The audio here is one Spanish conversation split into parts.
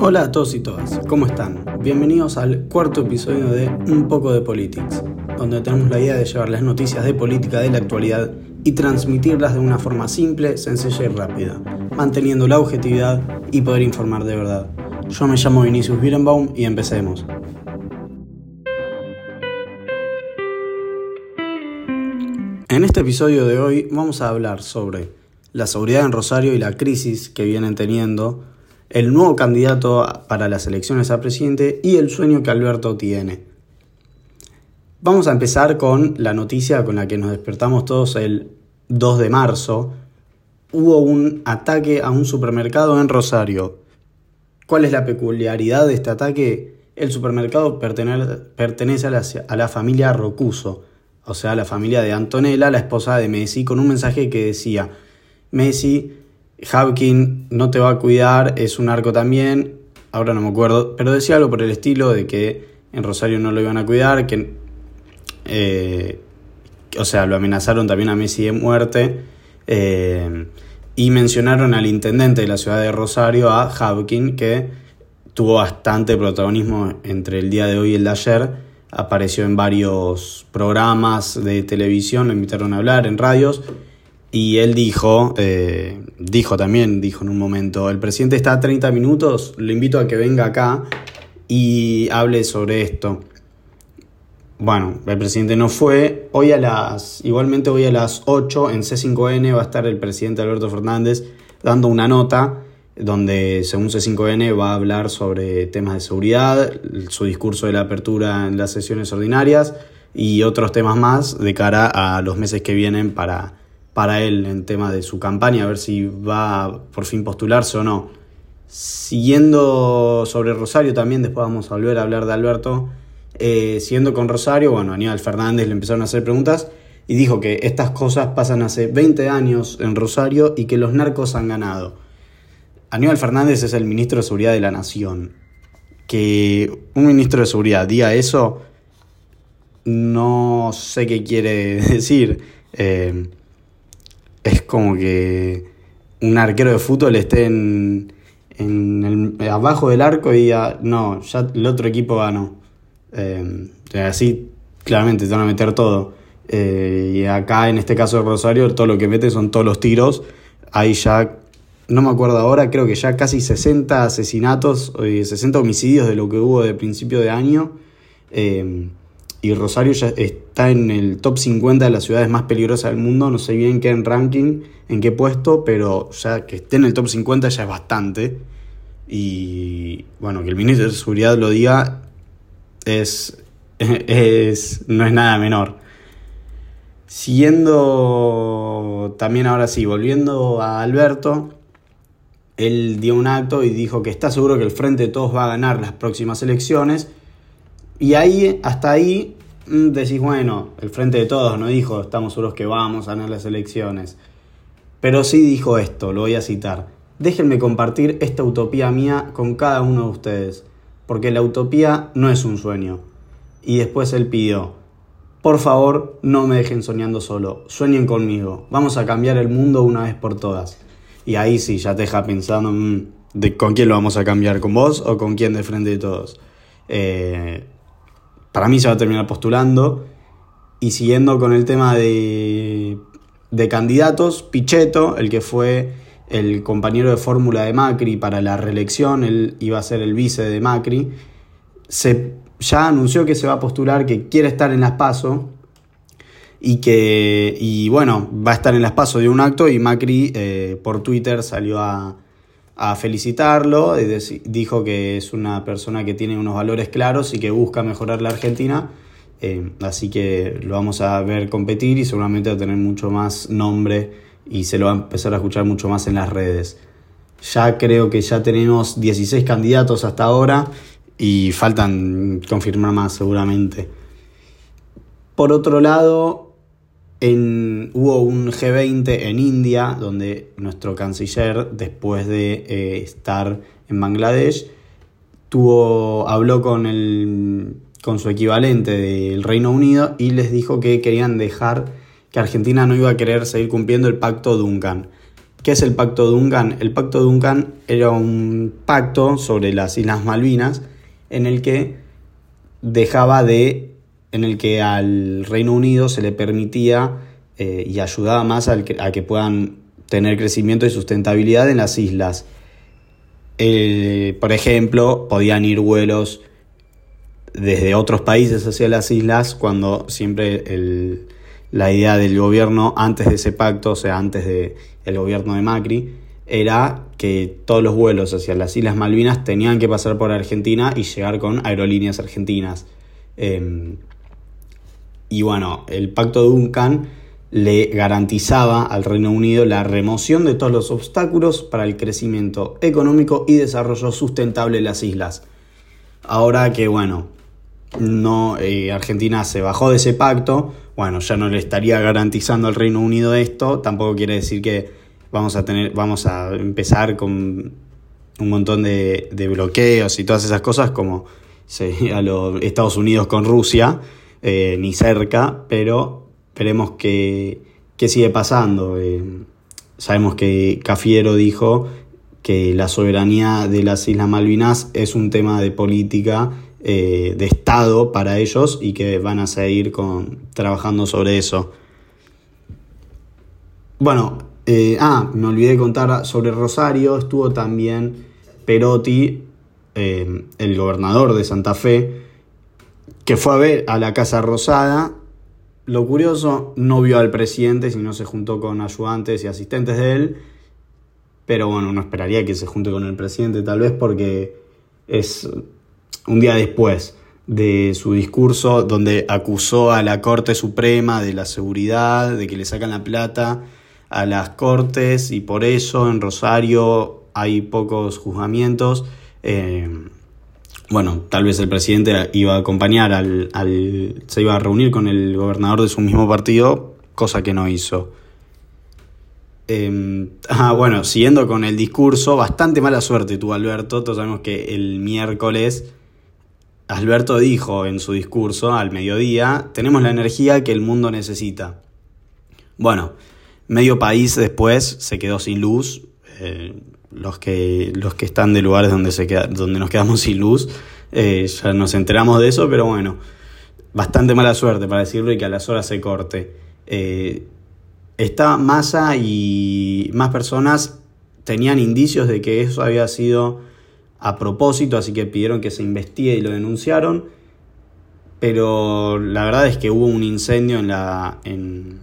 Hola a todos y todas, ¿cómo están? Bienvenidos al cuarto episodio de Un poco de Politics, donde tenemos la idea de llevar las noticias de política de la actualidad y transmitirlas de una forma simple, sencilla y rápida, manteniendo la objetividad y poder informar de verdad. Yo me llamo Vinicius Birenbaum y empecemos. En este episodio de hoy vamos a hablar sobre la seguridad en Rosario y la crisis que vienen teniendo, el nuevo candidato para las elecciones a presidente y el sueño que Alberto tiene. Vamos a empezar con la noticia con la que nos despertamos todos el 2 de marzo. Hubo un ataque a un supermercado en Rosario. ¿Cuál es la peculiaridad de este ataque? El supermercado pertenece a la, a la familia Rocuso o sea, la familia de Antonella, la esposa de Messi, con un mensaje que decía, Messi, Hawking no te va a cuidar, es un arco también, ahora no me acuerdo, pero decía algo por el estilo de que en Rosario no lo iban a cuidar, que, eh, o sea, lo amenazaron también a Messi de muerte, eh, y mencionaron al intendente de la ciudad de Rosario, a Hawking, que tuvo bastante protagonismo entre el día de hoy y el de ayer, apareció en varios programas de televisión, lo invitaron a hablar en radios y él dijo, eh, dijo también, dijo en un momento, el presidente está a 30 minutos, lo invito a que venga acá y hable sobre esto. Bueno, el presidente no fue. Hoy a las, igualmente hoy a las 8 en C5N va a estar el presidente Alberto Fernández dando una nota donde según C5N va a hablar sobre temas de seguridad, su discurso de la apertura en las sesiones ordinarias y otros temas más de cara a los meses que vienen para, para él en tema de su campaña, a ver si va por fin postularse o no. Siguiendo sobre Rosario también, después vamos a volver a hablar de Alberto. Eh, siguiendo con Rosario, bueno, Aníbal Fernández le empezaron a hacer preguntas y dijo que estas cosas pasan hace 20 años en Rosario y que los narcos han ganado. Aníbal Fernández es el ministro de Seguridad de la Nación. Que un ministro de Seguridad diga eso, no sé qué quiere decir. Eh, es como que un arquero de fútbol esté en, abajo del arco y diga, no, ya el otro equipo ganó. Eh, así claramente te van a meter todo. Eh, y acá en este caso de Rosario, todo lo que mete son todos los tiros. Ahí ya no me acuerdo ahora, creo que ya casi 60 asesinatos, 60 homicidios de lo que hubo de principio de año. Eh, y Rosario ya está en el top 50 de las ciudades más peligrosas del mundo. No sé bien qué en ranking, en qué puesto, pero ya que esté en el top 50 ya es bastante. Y bueno, que el ministro de Seguridad lo diga es, es, no es nada menor. Siguiendo también ahora sí, volviendo a Alberto, él dio un acto y dijo que está seguro que el Frente de Todos va a ganar las próximas elecciones. Y ahí, hasta ahí, mm, decís, bueno, el Frente de Todos no dijo, estamos seguros que vamos a ganar las elecciones. Pero sí dijo esto, lo voy a citar. Déjenme compartir esta utopía mía con cada uno de ustedes, porque la utopía no es un sueño. Y después él pidió, por favor, no me dejen soñando solo, sueñen conmigo, vamos a cambiar el mundo una vez por todas. Y ahí sí, ya te deja pensando mm, con quién lo vamos a cambiar, con vos o con quién de frente de todos. Eh, para mí se va a terminar postulando. Y siguiendo con el tema de, de candidatos, Pichetto, el que fue el compañero de fórmula de Macri para la reelección, él iba a ser el vice de Macri, se, ya anunció que se va a postular, que quiere estar en las PASO, y que, y bueno, va a estar en las pasos de un acto y Macri eh, por Twitter salió a, a felicitarlo, dijo que es una persona que tiene unos valores claros y que busca mejorar la Argentina, eh, así que lo vamos a ver competir y seguramente va a tener mucho más nombre y se lo va a empezar a escuchar mucho más en las redes. Ya creo que ya tenemos 16 candidatos hasta ahora y faltan confirmar más seguramente. Por otro lado, hubo un G20 en India donde nuestro canciller, después de eh, estar en Bangladesh, tuvo, habló con, el, con su equivalente del Reino Unido y les dijo que querían dejar que Argentina no iba a querer seguir cumpliendo el pacto Duncan, ¿Qué es el Pacto Duncan? El Pacto Duncan era un pacto sobre las Islas Malvinas en el que dejaba de, en el que al Reino Unido se le permitía eh, y ayudaba más a que puedan tener crecimiento y sustentabilidad en las islas. por ejemplo, podían ir vuelos desde otros países hacia las islas cuando siempre la idea del gobierno antes de ese pacto, o sea, antes del el gobierno de Macri, era que todos los vuelos hacia las Islas Malvinas tenían que pasar por Argentina y llegar con aerolíneas argentinas. Em, y bueno, el pacto de Duncan le garantizaba al Reino Unido la remoción de todos los obstáculos para el crecimiento económico y desarrollo sustentable de las islas. Ahora que, bueno, no, eh, Argentina se bajó de ese pacto, bueno, ya no le estaría garantizando al Reino Unido esto, tampoco quiere decir que vamos a tener, vamos a empezar con un montón de, bloqueos y todas esas cosas como a los Estados Unidos con Rusia, eh, ni cerca, pero Esperemos que, sigue pasando. Eh, sabemos que Cafiero dijo que la soberanía de las Islas Malvinas es un tema de política eh, de Estado para ellos y que van a seguir con, trabajando sobre eso. Bueno, ah, me olvidé de contar sobre Rosario, estuvo también Perotti, el gobernador de Santa Fe, que fue a ver a la Casa Rosada lo curioso, no vio al presidente, sino se juntó con ayudantes y asistentes de él. Pero bueno, uno esperaría que se junte con el presidente, tal vez porque es un día después de su discurso donde acusó a la Corte Suprema de la seguridad, de que le sacan la plata a las cortes y por eso en Rosario hay pocos juzgamientos. Eh, bueno, tal vez el presidente iba a acompañar al, se iba a reunir con el gobernador de su mismo partido, cosa que no hizo. Em, ah, bueno, siguiendo con el discurso, bastante mala suerte tuvo Alberto. Todos sabemos que el miércoles Alberto dijo en su discurso al mediodía, tenemos la energía que el mundo necesita. Bueno, medio país después se quedó sin luz. Eh, los que, los que están de lugares donde, se queda, donde nos quedamos sin luz, eh, ya nos enteramos de eso, pero bueno, bastante mala suerte para decirlo y que a las horas se corte. Eh, esta masa y más personas tenían indicios de que eso había sido a propósito, así que pidieron que se investigue y lo denunciaron. Pero la verdad es que hubo un incendio en la. en,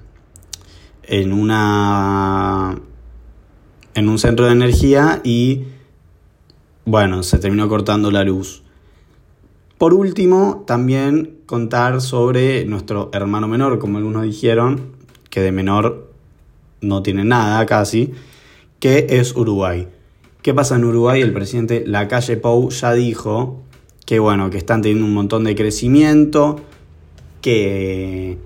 en una en un centro de energía y bueno, se terminó cortando la luz. Por último, también contar sobre nuestro hermano menor, como algunos dijeron, que de menor no tiene nada casi, que es Uruguay. ¿Qué pasa en Uruguay? El presidente Lacalle Pou ya dijo que bueno, que están teniendo un montón de crecimiento, que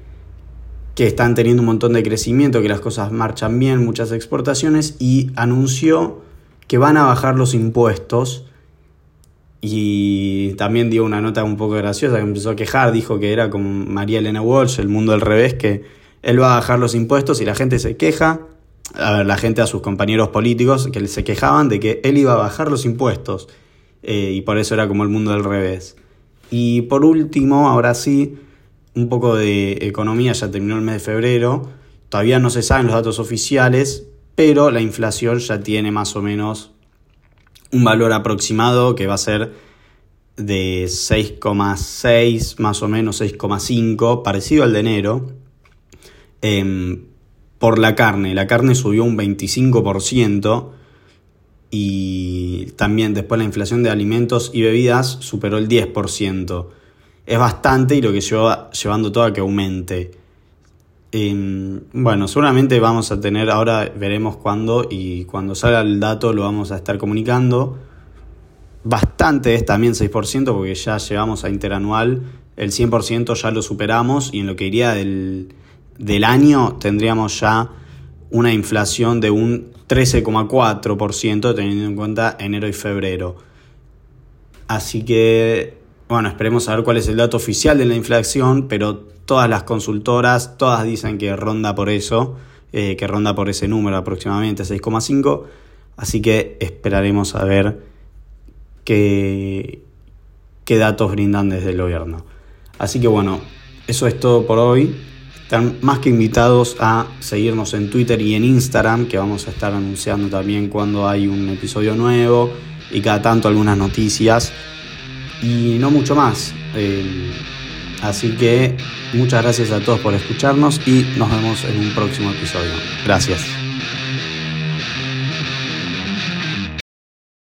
que están teniendo un montón de crecimiento, que las cosas marchan bien, muchas exportaciones, y anunció que van a bajar los impuestos. Y también dio una nota un poco graciosa que empezó a quejar, dijo que era como María Elena Walsh, el mundo al revés, que él va a bajar los impuestos y la gente se queja, a ver, la gente a sus compañeros políticos que se quejaban de que él iba a bajar los impuestos eh, y por eso era como el mundo al revés. Y por último, ahora sí, un poco de economía, ya terminó el mes de febrero, todavía no se saben los datos oficiales, pero la inflación ya tiene más o menos un valor aproximado que va a ser de 6,6, más o menos 6,5, parecido al de enero, em, por la carne. La carne subió un 25% y también después la inflación de alimentos y bebidas superó el 10% es bastante y lo que lleva llevando todo a que aumente. Em, bueno, seguramente vamos a tener, ahora veremos cuándo y cuando salga el dato lo vamos a estar comunicando. Bastante es también 6% porque ya llevamos a interanual, el 100% ya lo superamos y en lo que iría del, del año tendríamos ya una inflación de un 13,4% teniendo en cuenta enero y febrero. Así que bueno, esperemos saber cuál es el dato oficial de la inflación, pero todas las consultoras, todas dicen que ronda por eso, eh, que ronda por ese número aproximadamente 6,5. Así que esperaremos a ver qué, qué datos brindan desde el gobierno. Así que bueno, eso es todo por hoy. Están más que invitados a seguirnos en Twitter y en Instagram, que vamos a estar anunciando también cuando hay un episodio nuevo y cada tanto algunas noticias. Y no mucho más. Eh, así que muchas gracias a todos por escucharnos y nos vemos en un próximo episodio. Gracias.